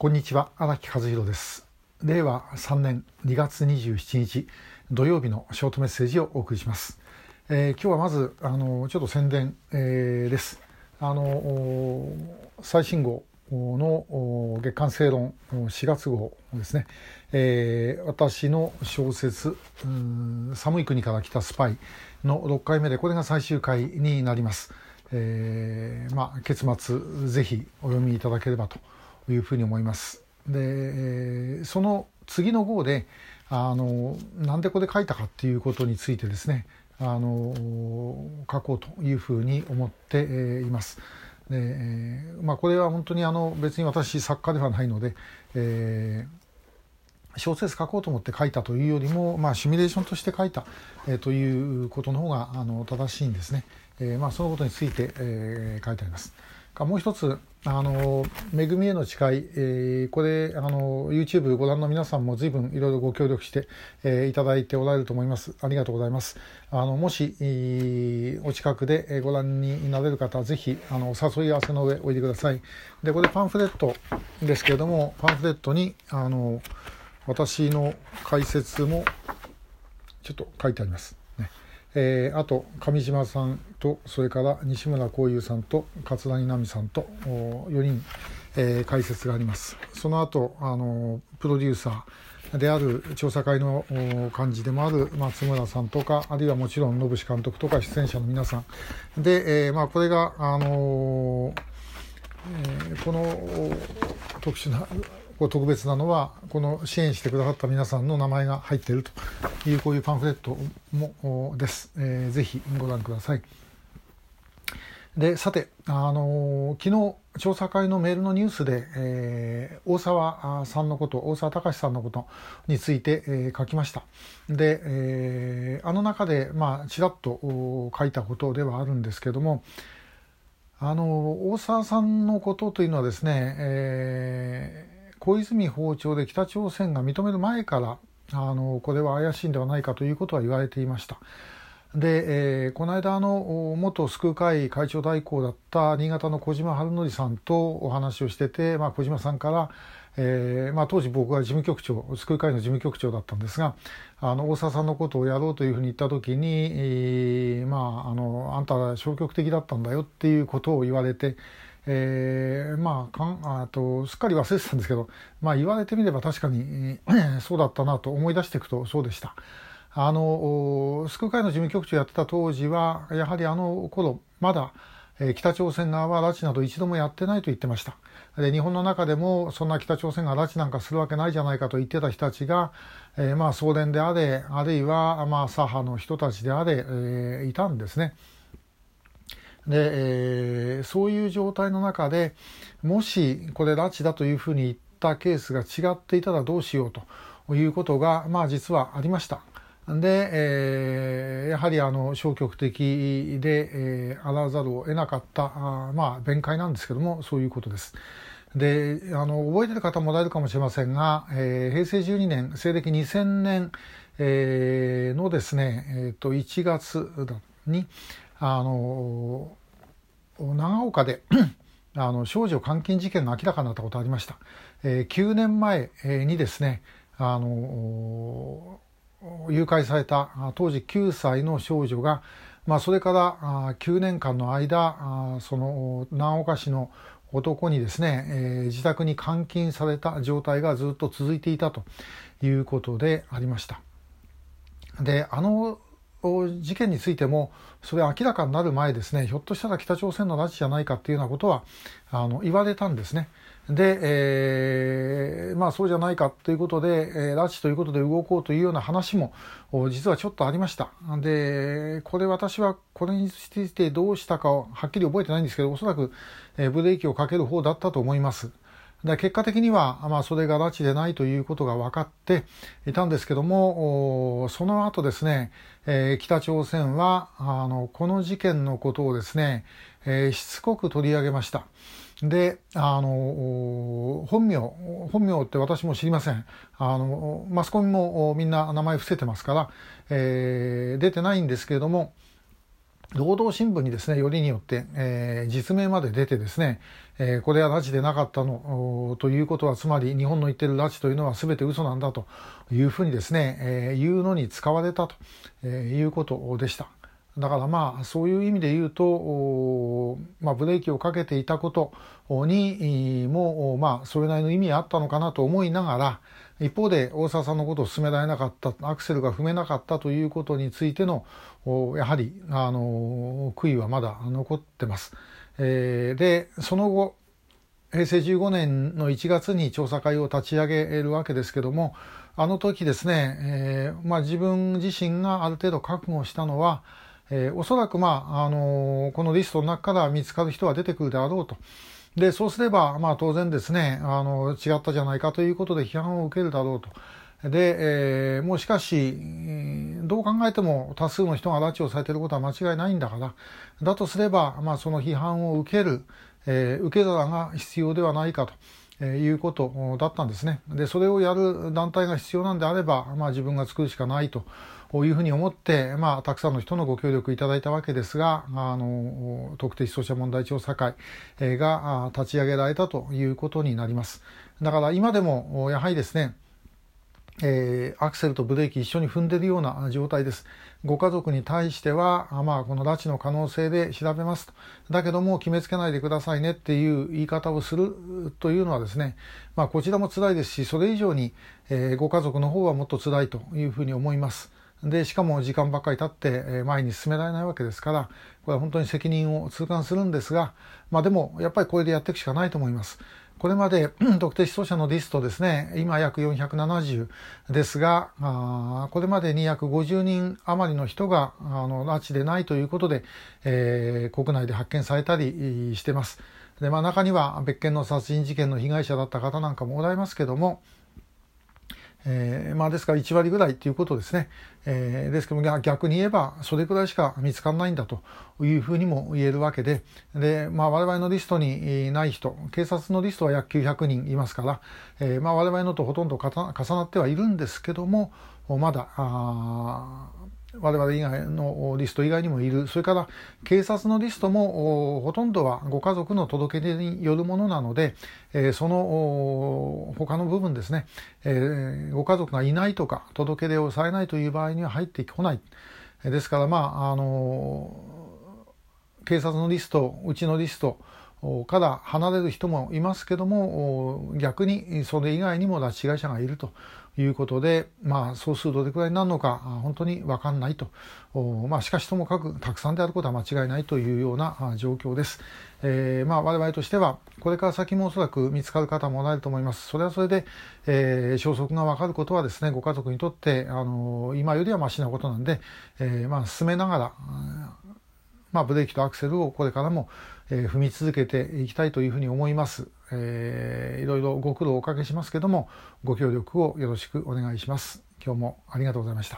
こんにちは荒木和弘です。令和3年2月27日土曜日のショートメッセージをお送りします、えー、今日はまずあのちょっと宣伝、えー、です。あの最新号の月刊正論4月号ですね、えー、私の小説「寒い国から来たスパイ」の6回目でこれが最終回になります、えーまあ、結末ぜひお読みいただければというふうに思います。でその次の号であのなんでこれ書いたかっていうことについてですねあの書こうというふうに思っています。でまあ、これは本当にあの別に私作家ではないので、えー、小説書こうと思って書いたというよりも、まあ、シミュレーションとして書いた、えー、ということの方があの正しいんですね。えーまあ、そのことについて、えー、書いてあります。もう一つあの恵みへの誓い、えー、これあの YouTube ご覧の皆さんも随分いろいろご協力して、えー、いただいておられると思います。ありがとうございます。あのもし、えー、お近くでご覧になれる方はぜひあのお誘い合わせの上おいでください。でこれパンフレットですけれどもパンフレットにあの私の解説もちょっと書いてあります。えー、あと上島さんとそれから西村光雄さんと桂木奈美さんと4人、えー、解説があります。その後あのプロデューサーである調査会の幹事でもある松村さんとかあるいはもちろん信志監督とか出演者の皆さん。で、えーまあ、これが、あのえー、この特殊な特別なのはこの支援してくださった皆さんの名前が入っているというこういうパンフレットもです、えー、ぜひご覧ください。でさて、あの、昨日調査会のメールのニュースで、えー、大沢さんのこと大沢隆さんのことについて、えー、書きました。で、えー、あの中でまあちらっと書いたことではあるんですけどもあの大沢さんのことというのはですね、えー小泉訪朝で北朝鮮が認める前からあのこれは怪しいんではないかということは言われていました。で、えー、この間あの元救う会会長代行だった新潟の小島春則さんとお話をしてて、まあ、小島さんから、えーまあ、当時僕は事務局長救う会の事務局長だったんですがあの大沢さんのことをやろうというふうに言った時に、えー、まああのあんたは消極的だったんだよっていうことを言われて。えー、まあかんあとすっかり忘れてたんですけど、まあ、言われてみれば確かに、そうだったなと思い出していくとそうでした。あの救う会の事務局長やってた当時はやはりあの頃まだえ北朝鮮側は拉致など一度もやってないと言ってましたで日本の中でもそんな北朝鮮が拉致なんかするわけないじゃないかと言ってた人たちが、えー、まあ送電であれあるいはまあ左派の人たちであれ、えー、いたんですね。で、えー、そういう状態の中でもしこれ拉致だというふうに言ったケースが違っていたらどうしようということが、まあ、実はありました。で、えー、やはりあの消極的で、えー、あらざるを得なかったあまあ弁解なんですけどもそういうことです。であの覚えてる方もらえるかもしれませんが、えー、平成12年西暦2000年、えー、のですね、えー、と1月にあの長岡で あの少女監禁事件が明らかになったことありました、えー、9年前にですねあの誘拐された当時9歳の少女が、まあ、それから9年間の間その長岡市の男にですね、えー、自宅に監禁された状態がずっと続いていたということでありました。であの事件についてもそれ明らかになる前ですねひょっとしたら北朝鮮の拉致じゃないかっていうようなことはあの言われたんですね。で、えー、まあそうじゃないかということで、えー、拉致ということで動こうというような話も実はちょっとありました。で、これ私はこれについてどうしたかをはっきり覚えてないんですけど、おそらく、えー、ブレーキをかける方だったと思います。で結果的には、まあ、それが拉致でないということが分かっていたんですけどもその後ですね、えー、北朝鮮はあのこの事件のことをですね、えー、しつこく取り上げました。で、あの、本名、本名って私も知りません。あの、マスコミもみんな名前伏せてますから、えー、出てないんですけれども、労働新聞にですね、よりによって、えー、実名まで出てですね、えー、これは拉致でなかったのということは、つまり日本の言ってる拉致というのは全て嘘なんだというふうにですね、えー、言うのに使われたということでした。だからまあそういう意味で言うと、まあ、ブレーキをかけていたことにもまあそれなりの意味があったのかなと思いながら一方で大沢さんのことを進められなかったアクセルが踏めなかったということについてのやはりあの悔いはまだ残ってます。えー、でその後平成15年の1月に調査会を立ち上げるわけですけどもあの時ですね、えーまあ、自分自身がある程度覚悟したのはえー、おそらく、まああの、このリストの中から見つかる人は出てくるであろうと。で、そうすれば、まあ当然ですね、あの、違ったじゃないかということで批判を受けるだろうと。で、えー、もうしかし、どう考えても多数の人が拉致をされていることは間違いないんだから、だとすれば、まあその批判を受ける、えー、受け皿が必要ではないかと。え、いうことだったんですね。で、それをやる団体が必要なんであれば、まあ自分が作るしかないとこういうふうに思って、まあたくさんの人のご協力いただいたわけですが、あの、特定失踪者問題調査会が立ち上げられたということになります。だから今でも、やはりですね、えー、アクセルとブレーキ一緒に踏んでるような状態です。ご家族に対しては、まあ、この拉致の可能性で調べますと。だけども決めつけないでくださいねっていう言い方をするというのはですね、まあ、こちらも辛いですし、それ以上に、えー、ご家族の方はもっと辛いというふうに思います。で、しかも時間ばっかり経って前に進められないわけですから、これは本当に責任を痛感するんですが、まあでも、やっぱりこれでやっていくしかないと思います。これまで 特定失踪者のリストですね、今約470ですが、あこれまでに約50人余りの人があの拉致でないということで、えー、国内で発見されたりしてます。で、まあ中には別件の殺人事件の被害者だった方なんかもおられますけども、えー、まあですから1割ぐらいということですね。えー、ですけども逆に言えばそれくらいしか見つからないんだというふうにも言えるわけで、で、まあ我々のリストにない人、警察のリストは約900人いますから、えー、まあ我々のとほとんど重なってはいるんですけども、まだ、あ我々以外のリスト以外にもいる。それから警察のリストもほとんどはご家族の届け出によるものなので、その他の部分ですね、ご家族がいないとか届け出をされないという場合には入ってこない。ですからまあ、あの、警察のリスト、うちのリスト、から離れる人もいますけども逆にそれ以外にも拉致被害者がいるということで、まあ、総数どれくらいになるのか本当に分かんないと、まあ、しかしともかくたくさんであることは間違いないというような状況です。えー、まあ我々としてはこれから先もおそらく見つかる方もおられると思います。それはそれで、えー、消息が分かることはですねご家族にとってあの今よりはましなことなんで、えー、まあ進めながらまあ、ブレーキとアクセルをこれからも、えー、踏み続けていきたいというふうに思います、えー。いろいろご苦労をおかけしますけども、ご協力をよろしくお願いします。今日もありがとうございました。